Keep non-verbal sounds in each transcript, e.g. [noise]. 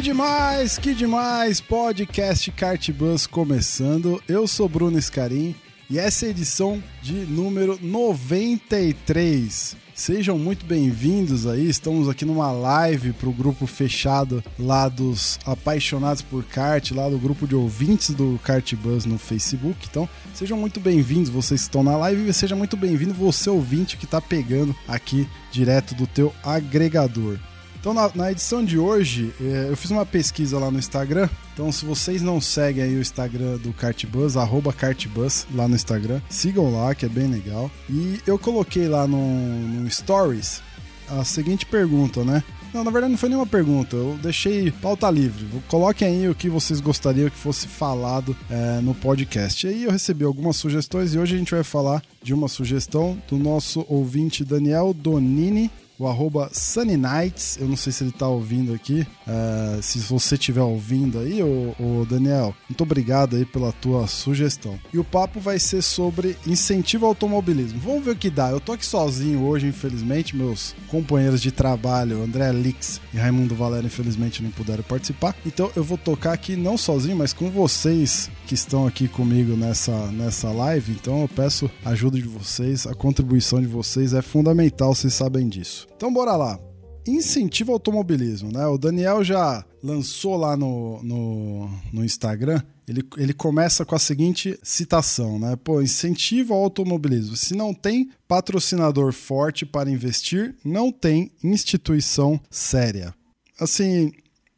Que demais, que demais! Podcast Kart Bus começando. Eu sou Bruno Scarim e essa é a edição de número 93. Sejam muito bem-vindos aí. Estamos aqui numa live para o grupo fechado lá dos apaixonados por kart, lá do grupo de ouvintes do Kart Bus no Facebook. Então, sejam muito bem-vindos vocês que estão na live e seja muito bem-vindo você ouvinte que está pegando aqui direto do teu agregador. Então, na, na, edição de hoje, é, eu fiz uma pesquisa lá no Instagram. Então, se vocês não seguem aí o Instagram do Cartbus, arroba Cartbus lá no Instagram, sigam lá, que é bem legal. E eu coloquei lá no, no Stories a seguinte pergunta, né? Não, na verdade não foi nenhuma pergunta, eu deixei pauta livre. Coloquem aí o que vocês gostariam que fosse falado é, no podcast. E aí eu recebi algumas sugestões e hoje a gente vai falar de uma sugestão do nosso ouvinte Daniel Donini o arroba Sunny Nights. Eu não sei se ele tá ouvindo aqui. Uh, se você estiver ouvindo aí, ô, Daniel, muito obrigado aí pela tua sugestão. E o papo vai ser sobre incentivo ao automobilismo. Vamos ver o que dá. Eu tô aqui sozinho hoje, infelizmente. Meus companheiros de trabalho, André Lix e Raimundo Valério, infelizmente não puderam participar. Então eu vou tocar aqui não sozinho, mas com vocês que estão aqui comigo nessa, nessa live. Então eu peço a ajuda de vocês, a contribuição de vocês é fundamental, vocês sabem disso. Então bora lá. Incentivo ao automobilismo, né? O Daniel já lançou lá no, no, no, Instagram. Ele, ele começa com a seguinte citação, né? Pô, incentivo ao automobilismo. Se não tem patrocinador forte para investir, não tem instituição séria. Assim,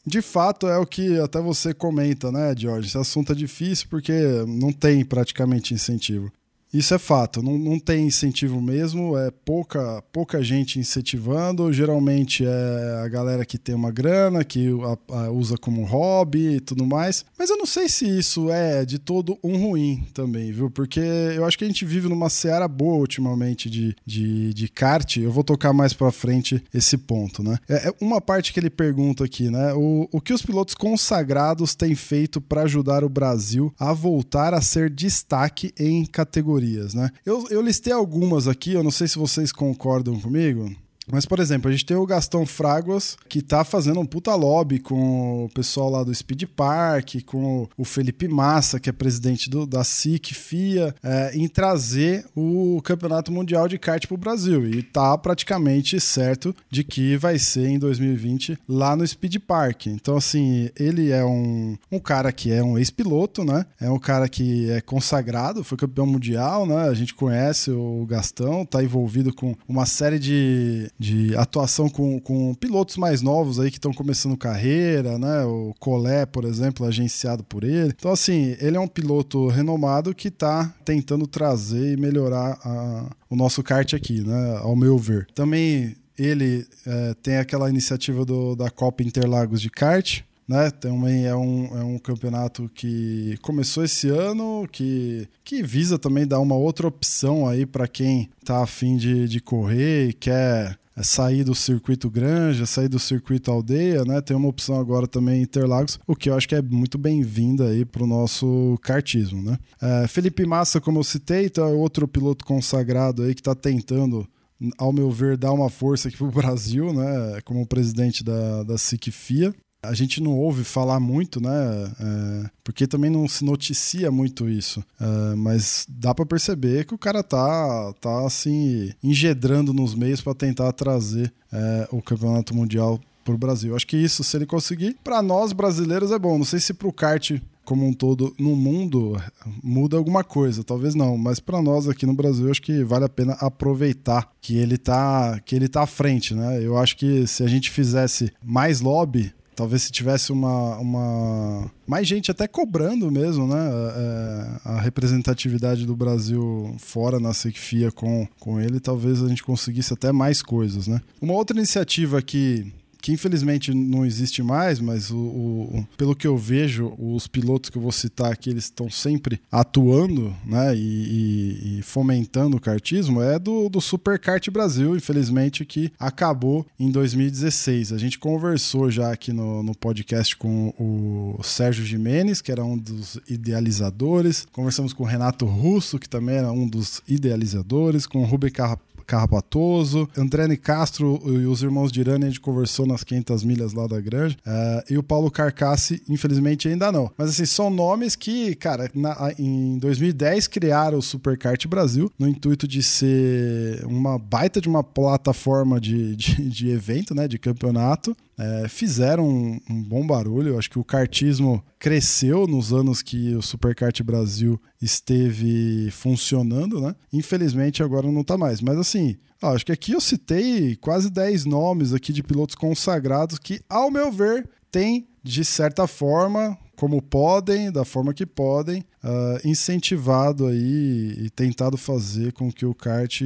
de fato, é o que até você comenta, né, George? Esse assunto é difícil porque não tem praticamente incentivo. Isso é fato, não, não tem incentivo mesmo, é pouca, pouca gente incentivando. Geralmente é a galera que tem uma grana, que a, a usa como hobby e tudo mais. Mas eu não sei se isso é de todo um ruim também, viu? Porque eu acho que a gente vive numa seara boa ultimamente de, de, de kart. Eu vou tocar mais pra frente esse ponto, né? É, é uma parte que ele pergunta aqui, né? O, o que os pilotos consagrados têm feito para ajudar o Brasil a voltar a ser destaque em categoria né? Eu, eu listei algumas aqui, eu não sei se vocês concordam comigo. Mas, por exemplo, a gente tem o Gastão Fraguas, que tá fazendo um puta lobby com o pessoal lá do Speed Park, com o Felipe Massa, que é presidente do, da SIC, FIA, é, em trazer o Campeonato Mundial de Kart pro Brasil. E tá praticamente certo de que vai ser em 2020 lá no Speed Park. Então, assim, ele é um, um cara que é um ex-piloto, né? É um cara que é consagrado, foi campeão mundial, né? A gente conhece o Gastão, tá envolvido com uma série de de atuação com, com pilotos mais novos aí que estão começando carreira, né? O Colé, por exemplo, agenciado por ele. Então, assim, ele é um piloto renomado que está tentando trazer e melhorar a, o nosso kart aqui, né? Ao meu ver. Também ele é, tem aquela iniciativa do, da Copa Interlagos de kart, né? Também é um, é um campeonato que começou esse ano, que, que visa também dar uma outra opção aí para quem tá afim de, de correr e quer é sair do circuito Granja, sair do circuito Aldeia, né? Tem uma opção agora também Interlagos, o que eu acho que é muito bem-vinda aí para o nosso kartismo, né? É, Felipe Massa, como eu citei, então é outro piloto consagrado aí que está tentando ao meu ver, dar uma força aqui para o Brasil, né? Como presidente da, da SIC FIA a gente não ouve falar muito, né? É, porque também não se noticia muito isso. É, mas dá para perceber que o cara tá, tá assim, engedrando nos meios para tentar trazer é, o campeonato mundial para o Brasil. Acho que isso, se ele conseguir, para nós brasileiros é bom. Não sei se para o kart como um todo no mundo muda alguma coisa, talvez não, mas para nós aqui no Brasil acho que vale a pena aproveitar que ele tá que ele tá à frente, né? Eu acho que se a gente fizesse mais lobby Talvez se tivesse uma, uma. mais gente até cobrando mesmo, né? É, a representatividade do Brasil fora na SECFIA com, com ele, talvez a gente conseguisse até mais coisas, né? Uma outra iniciativa que que infelizmente não existe mais, mas o, o, pelo que eu vejo, os pilotos que eu vou citar aqui, eles estão sempre atuando né, e, e, fomentando o kartismo, é do, do Brasil, infelizmente, que acabou em 2016. A gente conversou já aqui no, no podcast com o Sérgio Jimenez, que era um dos idealizadores, conversamos com o Renato Russo, que também era um dos idealizadores, com o Rubem Carrapatoso, André Castro e os irmãos Dirani, a gente conversou nas 500 milhas lá da Grande, uh, e o Paulo Carcassi, infelizmente, ainda não. Mas assim, são nomes que, cara, na, em 2010 criaram o Superkart Brasil no intuito de ser uma baita de uma plataforma de, de, de evento, né, de campeonato, é, fizeram um, um, bom barulho. Eu acho que o kartismo cresceu nos anos que o Superkart Brasil esteve funcionando, né? Infelizmente agora não está mais. Mas assim, acho que aqui eu citei quase 10 nomes aqui de pilotos consagrados que, ao meu ver, têm, de certa forma, como podem, da forma que podem, uh, incentivado aí e tentado fazer com que o kart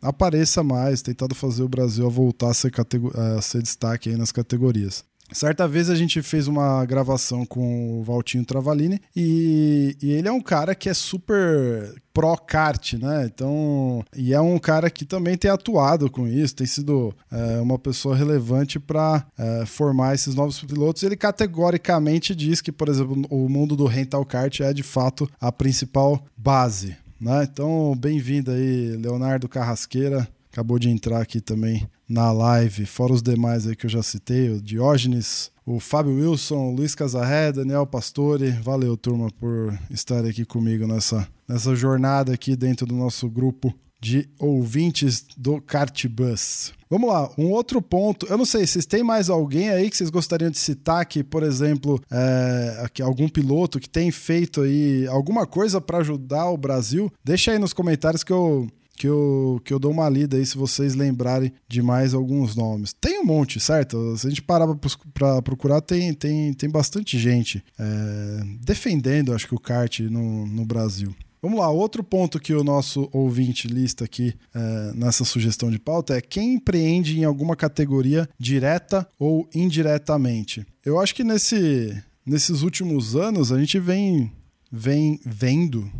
apareça mais, tentado fazer o Brasil a voltar a ser, a ser destaque aí nas categorias. Certa vez a gente fez uma gravação com o Valtinho Travalini e, e, ele é um cara que é super pro kart, né? Então, e é um cara que também tem atuado com isso, tem sido é, uma pessoa relevante para é, formar esses novos pilotos. Ele categoricamente diz que, por exemplo, o mundo do rental kart é de fato a principal base né? Então, bem-vindo aí, Leonardo Carrasqueira. Acabou de entrar aqui também na live, fora os demais aí que eu já citei, o Diógenes, o Fábio Wilson, o Luiz Casarré, Daniel Pastore. Valeu, turma, por estar aqui comigo nessa, nessa jornada aqui dentro do nosso grupo de ouvintes do Cartbus. Vamos lá, um outro ponto. Eu não sei, vocês têm mais alguém aí que vocês gostariam de citar que, por exemplo, é, aqui, algum piloto que tem feito aí alguma coisa para ajudar o Brasil? Deixa aí nos comentários que eu que eu, que eu dou uma lida aí se vocês lembrarem de mais alguns nomes. Tem um monte, certo? Se a gente parar para procurar, tem, tem, tem bastante gente é, defendendo, acho que, o kart no, no Brasil. Vamos lá, outro ponto que o nosso ouvinte lista aqui é, nessa sugestão de pauta é quem empreende em alguma categoria direta ou indiretamente. Eu acho que nesse, nesses últimos anos a gente vem, vem vendo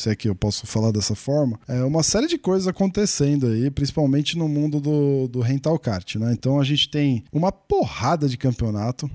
se é que eu posso falar dessa forma, é uma série de coisas acontecendo aí, principalmente no mundo do, do rental kart, né? Então a gente tem uma porrada de campeonato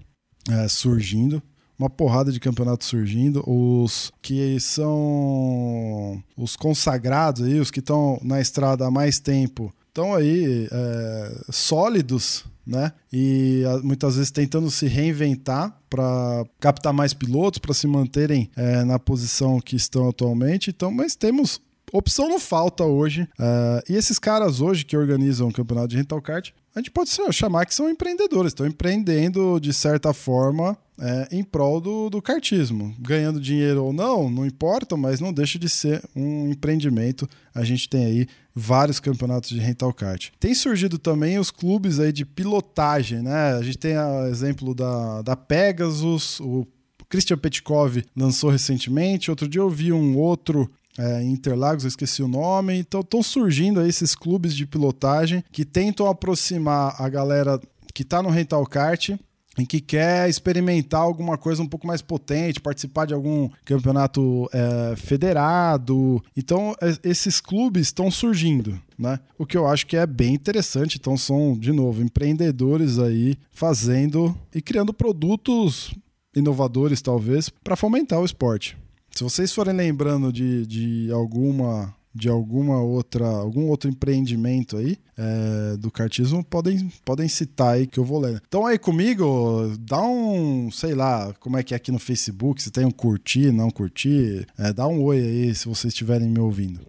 é, surgindo uma porrada de campeonatos surgindo. Os que são os consagrados aí, os que estão na estrada há mais tempo, estão aí é, sólidos, né? E muitas vezes tentando se reinventar para captar mais pilotos, para se manterem é, na posição que estão atualmente. Então, mas temos opção não falta hoje. Uh, e esses caras hoje que organizam o campeonato de rental kart, a gente pode chamar que são empreendedores, estão empreendendo de certa forma é, em prol do, do kartismo. Ganhando dinheiro ou não, não importa, mas não deixa de ser um empreendimento. A gente tem aí vários campeonatos de rental kart. Tem surgido também os clubes aí de pilotagem, né? A gente tem o exemplo da, da Pegasus, o Christian Petkov lançou recentemente. Outro dia eu vi um outro é, Interlagos, eu esqueci o nome. Então estão surgindo aí esses clubes de pilotagem que tentam aproximar a galera que está no rental kart em que quer experimentar alguma coisa um pouco mais potente, participar de algum campeonato é, federado. Então, é, esses clubes estão surgindo, né? O que eu acho que é bem interessante. Então, são, de novo, empreendedores aí fazendo e criando produtos inovadores, talvez, para fomentar o esporte. Se vocês forem lembrando de, de alguma de alguma outra algum outro empreendimento aí é, do cartismo podem podem citar aí que eu vou ler. Então aí comigo dá um sei lá como é que é aqui no Facebook se tem um curtir não curtir é, dá um oi aí se vocês estiverem me ouvindo.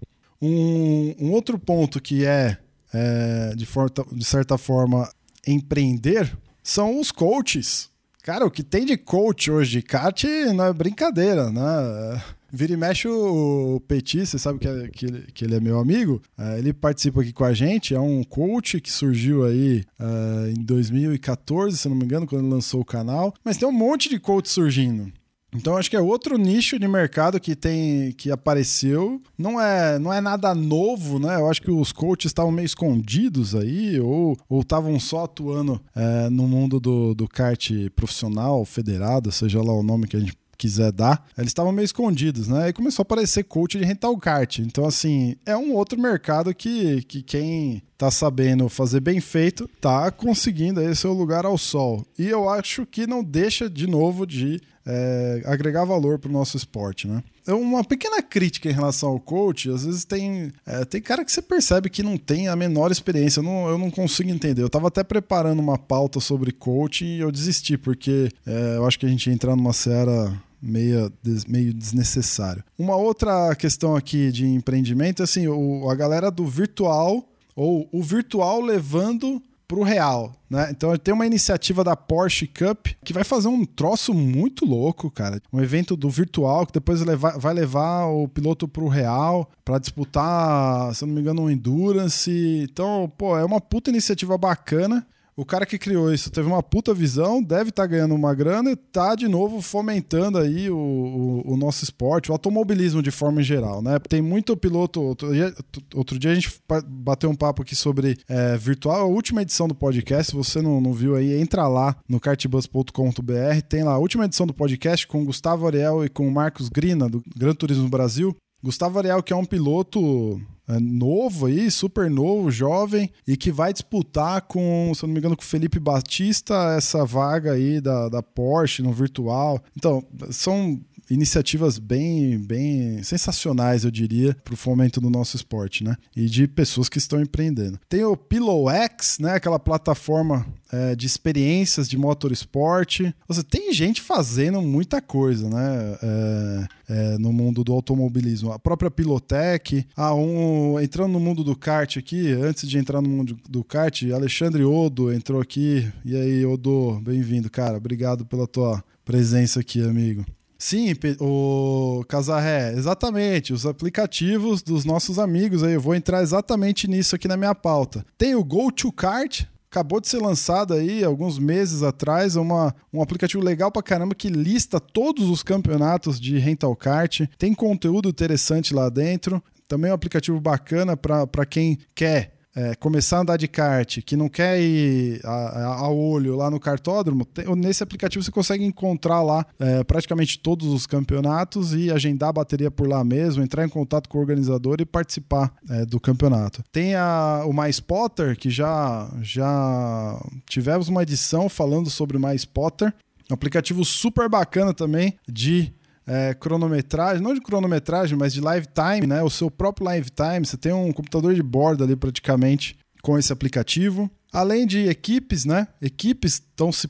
Um, um outro ponto que é, é de, forta, de certa forma empreender são os coaches Cara, o que tem de coach hoje de kart não é brincadeira, né? Vira e mexe o Petit, você sabe que, é, que, ele, que ele é meu amigo. Uh, ele participa aqui com a gente. É um coach que surgiu aí uh, em 2014, se não me engano, quando lançou o canal. Mas tem um monte de coach surgindo. Então acho que é outro nicho de mercado que tem que apareceu. Não é, não é nada novo, né? Eu acho que os coaches estavam meio escondidos aí ou estavam só atuando é, no mundo do, do kart profissional, federado, seja lá o nome que a gente quiser dar, eles estavam meio escondidos, né? E começou a aparecer coach de rental kart. Então, assim, é um outro mercado que, que quem tá sabendo fazer bem feito tá conseguindo aí seu lugar ao sol. E eu acho que não deixa de novo de é, agregar valor para o nosso esporte, né? É uma pequena crítica em relação ao coach, às vezes tem, é, tem cara que você percebe que não tem a menor experiência, eu não, eu não consigo entender. Eu estava até preparando uma pauta sobre coach e eu desisti, porque é, eu acho que a gente ia entrar numa seara meio, meio desnecessário. Uma outra questão aqui de empreendimento é assim, o, a galera do virtual, ou o virtual levando para o real, né? Então tem uma iniciativa da Porsche Cup que vai fazer um troço muito louco, cara. Um evento do virtual que depois vai levar o piloto para o real para disputar, se eu não me engano, um endurance. Então, pô, é uma puta iniciativa bacana o cara que criou isso teve uma puta visão, deve estar tá ganhando uma grana e tá de novo fomentando aí o, o, o, nosso esporte, o automobilismo de forma geral, né? Tem muito piloto. Outro dia, outro dia a gente bateu um papo aqui sobre é, virtual, a última edição do podcast. Se você não, não viu aí, entra lá no kartbus.com.br, tem lá a última edição do podcast com Gustavo Ariel e com Marcos Grina, do Gran Turismo Brasil. Gustavo Ariel, que é um piloto novo aí, super novo, jovem, e que vai disputar com, se eu não me engano, com o Felipe Batista essa vaga aí da, da Porsche no virtual. Então, são iniciativas bem, bem sensacionais, eu diria, para o fomento do nosso esporte, né? E de pessoas que estão empreendendo. Tem o PillowX, né? Aquela plataforma é, de experiências de motorsport. Você tem gente fazendo muita coisa, né? É, é, no mundo do automobilismo. A própria Pilotec. Ah, um, entrando no mundo do kart aqui, antes de entrar no mundo do kart, Alexandre Odo entrou aqui. E aí, Odo, bem-vindo, cara. Obrigado pela tua presença aqui, amigo. Sim, o Casarré, exatamente, os aplicativos dos nossos amigos aí, eu vou entrar exatamente nisso aqui na minha pauta. Tem o Go to Kart, acabou de ser lançado aí alguns meses atrás, uma, um aplicativo legal pra caramba que lista todos os campeonatos de rental kart, tem conteúdo interessante lá dentro, também é um aplicativo bacana para quem quer é, começar a andar de kart, que não quer ir a, a, olho lá no cartódromo, tem, nesse aplicativo você consegue encontrar lá é, praticamente todos os campeonatos e agendar a bateria por lá mesmo, entrar em contato com o organizador e participar é, do campeonato. Tem a, o MySpotter, que já, já tivemos uma edição falando sobre o MySpotter, um aplicativo super bacana também de é, cronometragem, não de cronometragem, mas de live time, né? O seu próprio live time, você tem um computador de bordo ali praticamente com esse aplicativo. Além de equipes, né? Equipes estão se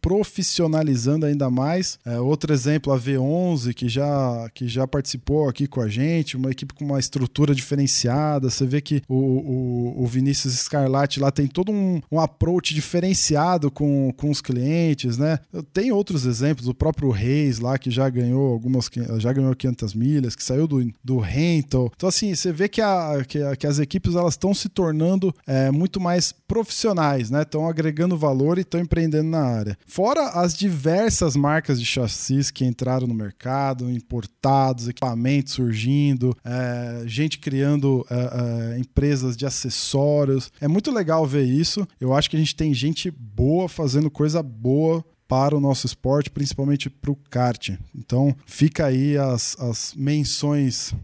profissionalizando ainda mais. É, outro exemplo, a V11, que já, que já participou aqui com a gente, uma equipe com uma estrutura diferenciada. Você vê que o, o, o Vinícius Scarlatti lá tem todo um, um approach diferenciado com, com os clientes, né? Tem outros exemplos, o próprio Reis lá, que já ganhou algumas, já ganhou 500 milhas, que saiu do, do rental. Então, assim, você vê que, a, que, a, que as equipes elas estão se tornando é, muito mais profissionais, né? Estão agregando valor e estão empreendendo na área. Fora as diversas marcas de chassis que entraram no mercado, importados, equipamentos surgindo, é, gente criando é, é, empresas de acessórios. É muito legal ver isso. Eu acho que a gente tem gente boa fazendo coisa boa para o nosso esporte, principalmente para o kart. Então, fica aí as, as menções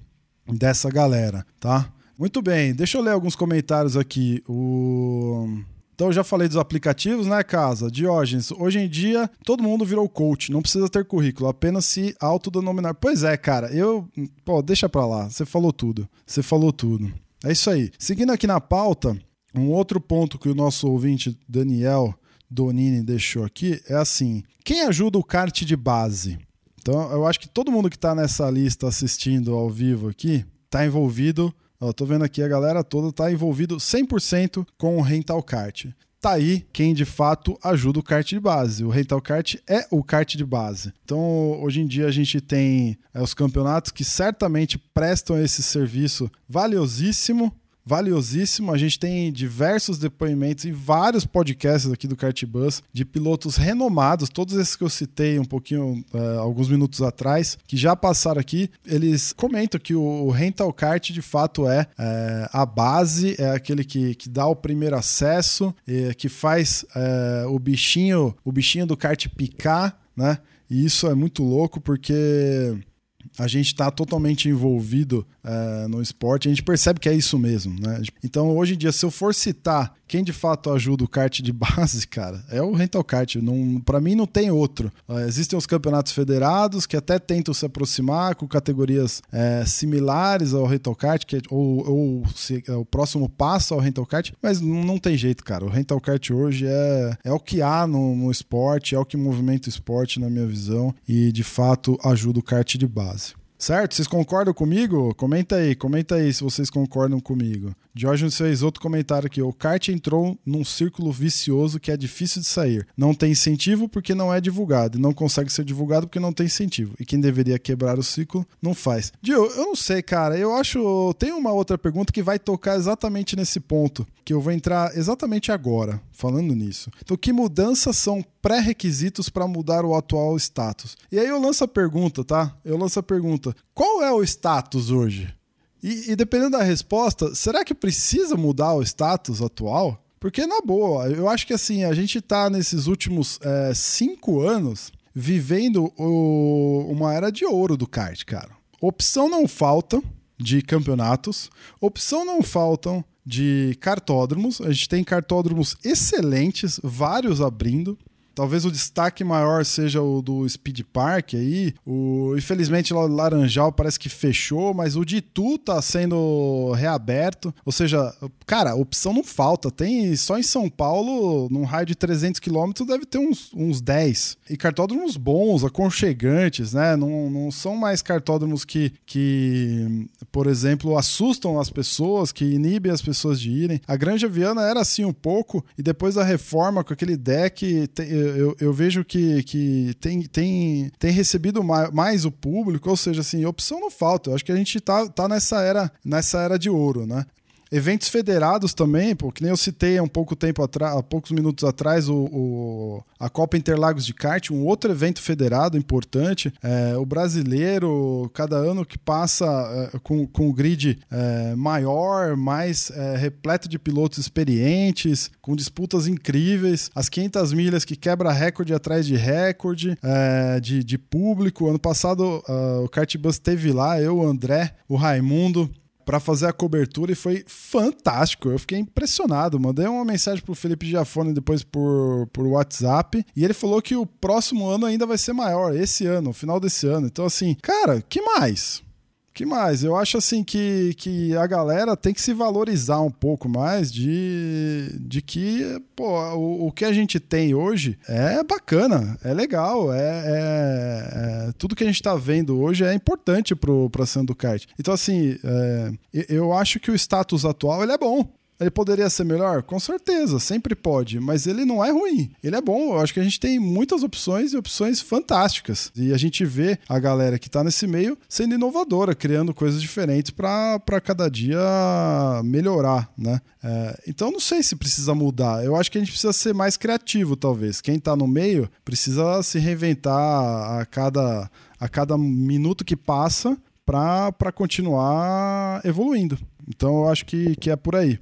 dessa galera, tá? Muito bem, deixa eu ler alguns comentários aqui. O então eu já falei dos aplicativos, né, casa? Diógenes, hoje em dia todo mundo virou coach, não precisa ter currículo, apenas se autodenominar. Pois é, cara, eu. Pô, deixa pra lá, você falou tudo. Você falou tudo. É isso aí. Seguindo aqui na pauta, um outro ponto que o nosso ouvinte Daniel Donini deixou aqui é assim: quem ajuda o kart de base? Então eu acho que todo mundo que está nessa lista assistindo ao vivo aqui está envolvido Ó, tô vendo aqui a galera toda tá envolvido 100% com o rental kart. Tá aí quem de fato ajuda o kart de base. O rental kart é o kart de base. Então, hoje em dia a gente tem é, os campeonatos que certamente prestam esse serviço valiosíssimo valiosíssimo. A gente tem diversos depoimentos e vários podcasts aqui do Cartbus de pilotos renomados, todos esses que eu citei um pouquinho, uh, alguns minutos atrás, que já passaram aqui. Eles comentam que o rental kart de fato é, é a base, é aquele que, que dá o primeiro acesso, é, que faz é, o bichinho, o bichinho do kart picar, né? E isso é muito louco porque a gente está totalmente envolvido é, no esporte, a gente percebe que é isso mesmo, né? Então, hoje em dia, se eu for citar quem de fato ajuda o kart de [laughs] base, cara, é o rental kart. Para mim não tem outro. Uh, existem os campeonatos federados que até tentam se aproximar com categorias é, similares ao rental kart, que, é, ou, ou se, é o próximo passo ao rental kart, mas não tem jeito, cara. O rental kart hoje é, é o que há no, no esporte, é o que movimenta o esporte, na minha visão, e de fato ajuda o kart de base. Certo? Vocês concordam comigo? Comenta aí, comenta aí se vocês concordam comigo. Diógenes fez outro comentário aqui. O kart entrou num círculo vicioso que é difícil de sair. Não tem incentivo porque não é divulgado. E não consegue ser divulgado porque não tem incentivo. E quem deveria quebrar o ciclo não faz. Dio, eu não sei, cara. Eu acho. Tem uma outra pergunta que vai tocar exatamente nesse ponto. Que eu vou entrar exatamente agora, falando nisso. Então, que mudanças são pré-requisitos para mudar o atual status? E aí eu lanço a pergunta, tá? Eu lanço a pergunta: qual é o status hoje? E, e, dependendo da resposta, será que precisa mudar o status atual? Porque, na boa, eu acho que assim, a gente está nesses últimos é, cinco anos vivendo o, uma era de ouro do kart, cara. Opção não falta de campeonatos, opção não faltam de cartódromos. A gente tem cartódromos excelentes, vários abrindo. Talvez o destaque maior seja o do Speed Park aí. O, infelizmente, o Laranjal parece que fechou, mas o de Itu tá sendo reaberto. Ou seja, cara, opção não falta. Tem só em São Paulo, num raio de 300 quilômetros, deve ter uns, uns 10. E cartódromos bons, aconchegantes, né? Não, não são mais cartódromos que, que, por exemplo, assustam as pessoas, que inibem as pessoas de irem. A Granja Viana era assim um pouco, e depois da reforma com aquele deck. Tem, eu, eu vejo que, que tem, tem, tem recebido mais, mais, o público, ou seja, assim, opção não falta. Eu acho que a gente tá, tá nessa era nessa era de ouro, né? Eventos federados também, pô, que nem eu citei há um pouco tempo atrás, há poucos minutos atrás, o, o, a Copa Interlagos de Kart, um outro evento federado importante. É, o brasileiro, cada ano que passa é, com, com o grid é, maior, mais é, repleto de pilotos experientes, com disputas incríveis, as 500 milhas que quebra recorde atrás de recorde, é, de, de público. Ano passado uh, o Kart Bus teve lá, eu, o André, o Raimundo para fazer a cobertura e foi fantástico. Eu fiquei impressionado. Mandei uma mensagem pro Felipe Giafone depois por, por WhatsApp e ele falou que o próximo ano ainda vai ser maior, esse ano, final desse ano. Então, assim, cara, que mais? Que mais? Eu acho assim que, que a galera tem que se valorizar um pouco mais de, de que pô, o, o que a gente tem hoje é bacana, é legal, é, é, é tudo que a gente está vendo hoje é importante para a cena kart. Então, assim, é, eu acho que o status atual ele é bom. Ele poderia ser melhor? Com certeza, sempre pode, mas ele não é ruim. Ele é bom. Eu acho que a gente tem muitas opções e opções fantásticas. E a gente vê a galera que está nesse meio sendo inovadora, criando coisas diferentes para cada dia melhorar, né? É, então não sei se precisa mudar. Eu acho que a gente precisa ser mais criativo, talvez. Quem está no meio precisa se reinventar a cada, a cada minuto que passa para continuar evoluindo. Então eu acho que, que é por aí.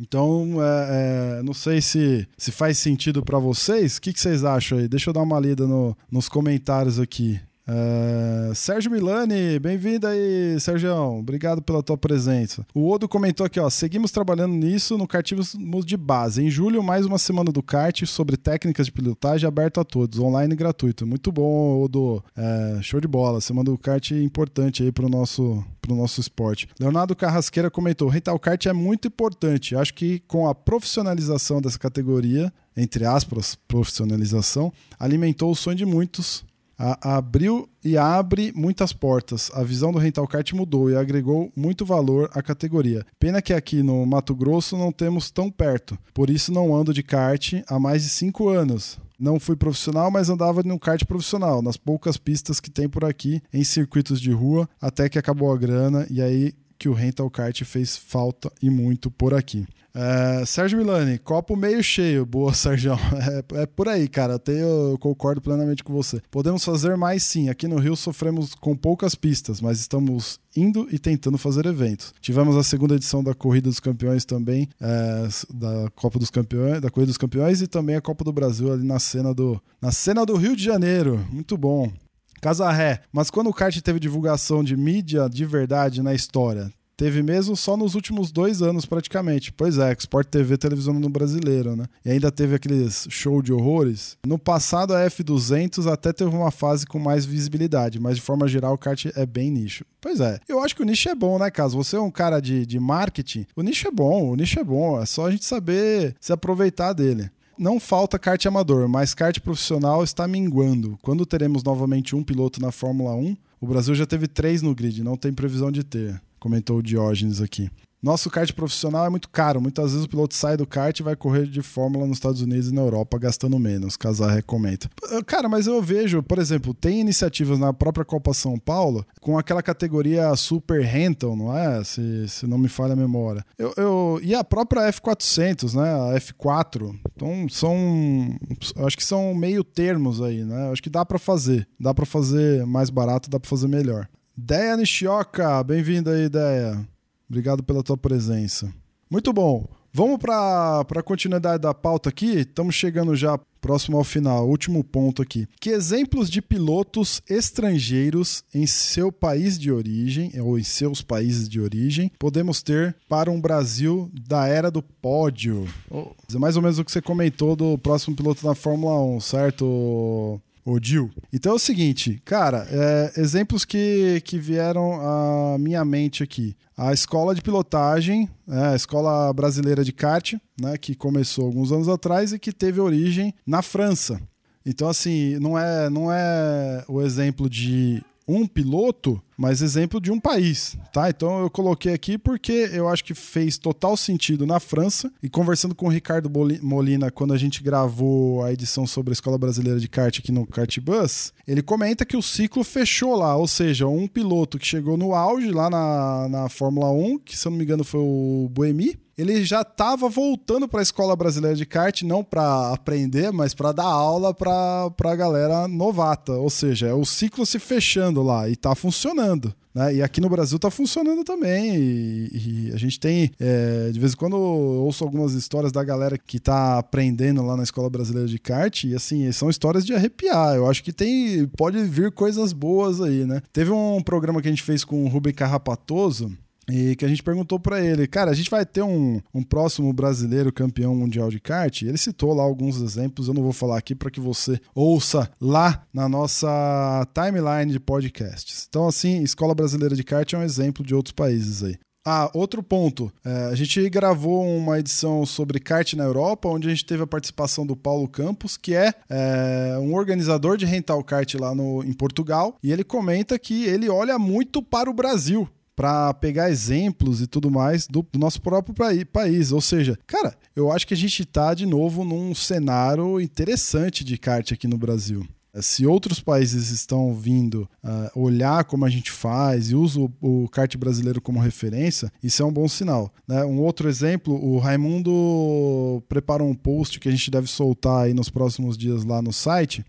Então, é, é, não sei se, se faz sentido para vocês. O que, que, vocês acham aí? Deixa eu dar uma lida no, nos comentários aqui. Uh, Sérgio Milani, bem-vindo aí, Sérgio. Obrigado pela tua presença. O Odo comentou aqui, ó. Seguimos trabalhando nisso no Kartismos de base. Em julho, mais uma semana do kart sobre técnicas de pilotagem aberto a todos, online e gratuito. Muito bom, Odo. Uh, show de bola. Semana do kart importante aí pro nosso, pro nosso esporte. Leonardo Carrasqueira comentou: o rental kart é muito importante. Acho que com a profissionalização dessa categoria, entre aspas, profissionalização, alimentou o sonho de muitos a, abriu e abre muitas portas. A visão do rental kart mudou e agregou muito valor à categoria. Pena que aqui no Mato Grosso não temos tão perto, por isso não ando de kart há mais de cinco anos. Não fui profissional, mas andava no kart profissional, nas poucas pistas que tem por aqui, em circuitos de rua, até que acabou a grana e aí que o rental kart fez falta e muito por aqui. É, Sérgio Milani, copo meio cheio. Boa, [laughs] Sérgio. É, é, por aí, cara. Até eu concordo plenamente com você. Podemos fazer mais sim. Aqui no Rio sofremos com poucas pistas, mas estamos indo e tentando fazer eventos. Tivemos a segunda edição da Corrida dos Campeões também, é, da Copa dos Campeões, da Corrida dos Campeões e também a Copa do Brasil ali na cena do, na cena do Rio de Janeiro. Muito bom. Casa Ré, mas quando o kart teve divulgação de mídia de verdade na história? Teve mesmo só nos últimos dois anos, praticamente. Pois é, Sport TV televisão no brasileiro, né? E ainda teve aqueles show de horrores. No passado, a F200 até teve uma fase com mais visibilidade, mas de forma geral, o kart é bem nicho. Pois é, eu acho que o nicho é bom, né, Caso? Você é um cara de, de marketing, o nicho é bom, o nicho é bom. É só a gente saber se aproveitar dele não falta kart amador, mas kart profissional está minguando. Quando teremos novamente um piloto na Fórmula 1? O Brasil já teve três no grid, não tem previsão de ter comentou o Diógenes aqui. Nosso kart profissional é muito caro. Muitas vezes o piloto sai do kart e vai correr de Fórmula nos Estados Unidos e na Europa gastando menos. Casar recomenda. Cara, mas eu vejo, por exemplo, tem iniciativas na própria Copa São Paulo com aquela categoria Super Rental, não é? Se, se não me falha a memória. Eu, eu, e a própria F400, né? A F4. Então são. Acho que são meio termos aí, né? Acho que dá para fazer. Dá para fazer mais barato, dá para fazer melhor. Deia Nishioka, bem-vinda aí, Deia. Obrigado pela tua presença. Muito bom. Vamos para a continuidade da pauta aqui. Estamos chegando já próximo ao final. Último ponto aqui. Que exemplos de pilotos estrangeiros em seu país de origem, ou em seus países de origem, podemos ter para um Brasil da era do pódio? É mais ou menos o que você comentou do próximo piloto na Fórmula 1, certo, o Dil. Então é o seguinte, cara, é, exemplos que, que vieram à minha mente aqui. A escola de pilotagem, é, a escola brasileira de kart, né, que começou alguns anos atrás e que teve origem na França. Então, assim, não é, não é o exemplo de um piloto, mas exemplo de um país, tá? Então eu coloquei aqui porque eu acho que fez total sentido na França. E conversando com o Ricardo Molina quando a gente gravou a edição sobre a Escola Brasileira de Kart aqui no Kart Bus, ele comenta que o ciclo fechou lá, ou seja, um piloto que chegou no auge lá na, na Fórmula 1, que se eu não me engano foi o Boemi, ele já estava voltando para a escola brasileira de kart, não para aprender, mas para dar aula para a galera novata. Ou seja, é o ciclo se fechando lá e está funcionando. Né? E aqui no Brasil está funcionando também. E, e a gente tem, é, de vez em quando, ouço algumas histórias da galera que está aprendendo lá na Escola Brasileira de Kart. E assim, são histórias de arrepiar. Eu acho que tem. Pode vir coisas boas aí, né? Teve um programa que a gente fez com o Rubem Carrapatoso e que a gente perguntou para ele, cara, a gente vai ter um, um próximo brasileiro campeão mundial de kart? Ele citou lá alguns exemplos, eu não vou falar aqui para que você ouça lá na nossa timeline de podcasts. Então, assim, Escola Brasileira de Kart é um exemplo de outros países aí. Ah, outro ponto. É, a gente gravou uma edição sobre kart na Europa, onde a gente teve a participação do Paulo Campos, que é, é um organizador de rental kart lá no, em Portugal, e ele comenta que ele olha muito para o Brasil para pegar exemplos e tudo mais do, do nosso próprio país. Ou seja, cara, eu acho que a gente está de novo num cenário interessante de kart aqui no Brasil. Se outros países estão vindo uh, olhar como a gente faz e usam o, o kart brasileiro como referência, isso é um bom sinal. Né? Um outro exemplo, o Raimundo preparou um post que a gente deve soltar aí nos próximos dias lá no site,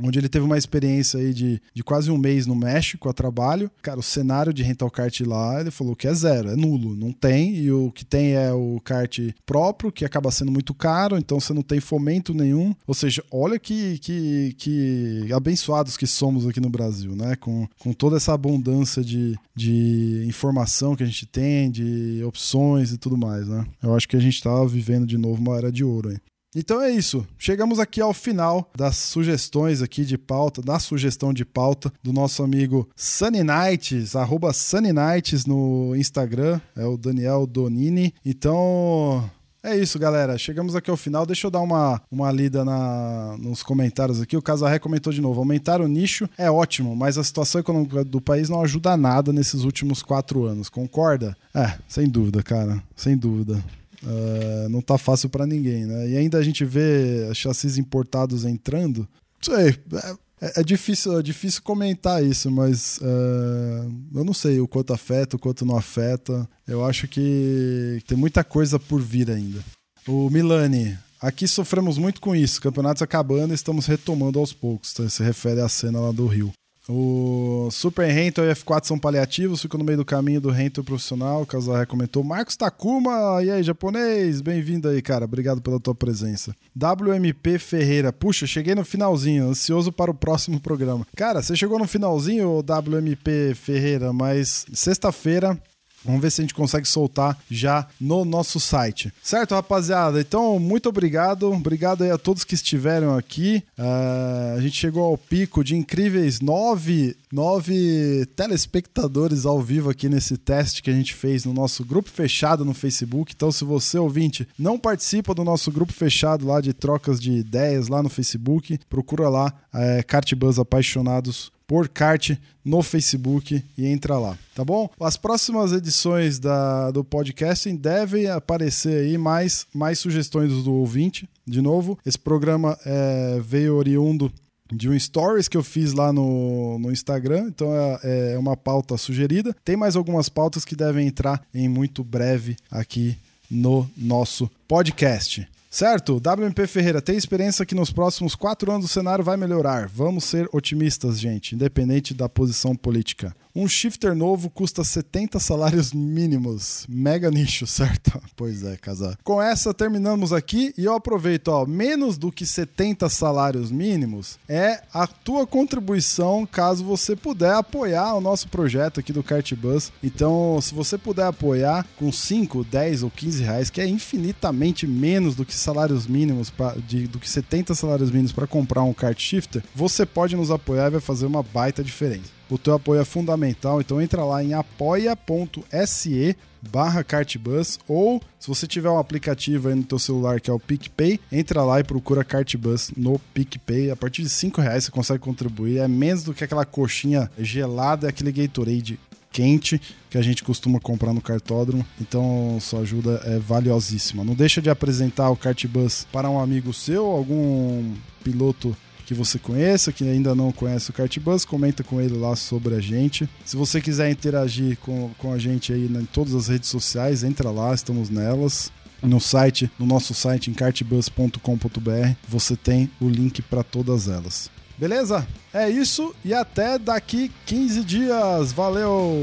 onde ele teve uma experiência aí de, de quase um mês no México a trabalho. Cara, o cenário de rental kart lá, ele falou que é zero, é nulo, não tem, e o que tem é o kart próprio, que acaba sendo muito caro, então você não tem fomento nenhum. Ou seja, olha que, que, que abençoados que somos aqui no Brasil, né? Com, com toda essa abundância de, de informação que a gente tem, de opções e tudo mais, né? Eu acho que a gente está vivendo de novo uma era de ouro aí. Então é isso. Chegamos aqui ao final das sugestões aqui de pauta, da sugestão de pauta do nosso amigo Sunny Nights, arroba Sunny Nights no Instagram, é o Daniel Donini. Então, é isso, galera. Chegamos aqui ao final. Deixa eu dar uma, uma lida na, nos comentários aqui. O Casarré comentou de novo: aumentar o nicho é ótimo, mas a situação econômica do país não ajuda nada nesses últimos quatro anos. Concorda? É, sem dúvida, cara. Sem dúvida. Uh, não tá fácil para ninguém, né? E ainda a gente vê chassis importados entrando. Não sei, é, É, é, difícil, é difícil comentar isso, mas uh, eu não sei o quanto afeta, o quanto não afeta. Eu acho que tem muita coisa por vir ainda. O Milani, aqui sofremos muito com isso. Campeonatos acabando estamos retomando aos poucos. Tá? Se refere à cena lá do Rio. O Super Rento e F4 são paliativos, ficam no meio do caminho do Rento profissional, o Casaré comentou. Marcos Takuma, e aí, japonês? Bem-vindo aí, cara. Obrigado pela tua presença. WMP Ferreira, puxa, cheguei no finalzinho, ansioso para o próximo programa. Cara, você chegou no finalzinho, WMP Ferreira, mas sexta-feira Vamos ver se a gente consegue soltar já no nosso site. Certo, rapaziada? Então, muito obrigado. Obrigado aí a todos que estiveram aqui. Uh, a gente chegou ao pico de incríveis nove, nove telespectadores ao vivo aqui nesse teste que a gente fez no nosso grupo fechado no Facebook. Então, se você, ouvinte, não participa do nosso grupo fechado lá de trocas de ideias lá no Facebook, procura lá é, Cartbus Apaixonados por kart no Facebook e entra lá, tá bom? As próximas edições da, do podcasting devem aparecer aí mais, mais sugestões do ouvinte. De novo, esse programa é, veio oriundo de um stories que eu fiz lá no, no Instagram, então é, é uma pauta sugerida. Tem mais algumas pautas que devem entrar em muito breve aqui no nosso podcast. Certo, WMP Ferreira, tem experiência que nos próximos quatro anos o cenário vai melhorar. Vamos ser otimistas, gente, independente da posição política. Um shifter novo custa 70 salários mínimos. Mega nicho, [laughs] certo? Pois é, casar. Com essa terminamos aqui e eu aproveito, ó, menos do que 70 salários mínimos é a tua contribuição caso você puder apoiar o nosso projeto aqui do Cartbus. Então, se você puder apoiar com 5, 10 ou 15 reais, que é infinitamente menos do que salários mínimos, pra, de, do que 70 salários mínimos para comprar um kart shifter, você pode nos apoiar e vai fazer uma baita diferença. O teu apoio é fundamental, então entra lá em apoia.se barra Cartbus ou se você tiver um aplicativo aí no teu celular que é o PicPay, entra lá e procura Cartbus no PicPay. A partir de 5 reais você consegue contribuir, é menos do que aquela coxinha gelada, aquele Gatorade quente que a gente costuma comprar no cartódromo. Então, sua ajuda é valiosíssima. Não deixa de apresentar o Cartbus para um amigo seu, algum piloto que você conheça, que ainda não conhece o Cartbus, comenta com ele lá sobre a gente. Se você quiser interagir com, com a gente aí em todas as redes sociais, entra lá, estamos nelas. No site, no nosso site em cartbus.com.br, você tem o link para todas elas. Beleza? É isso e até daqui 15 dias. Valeu!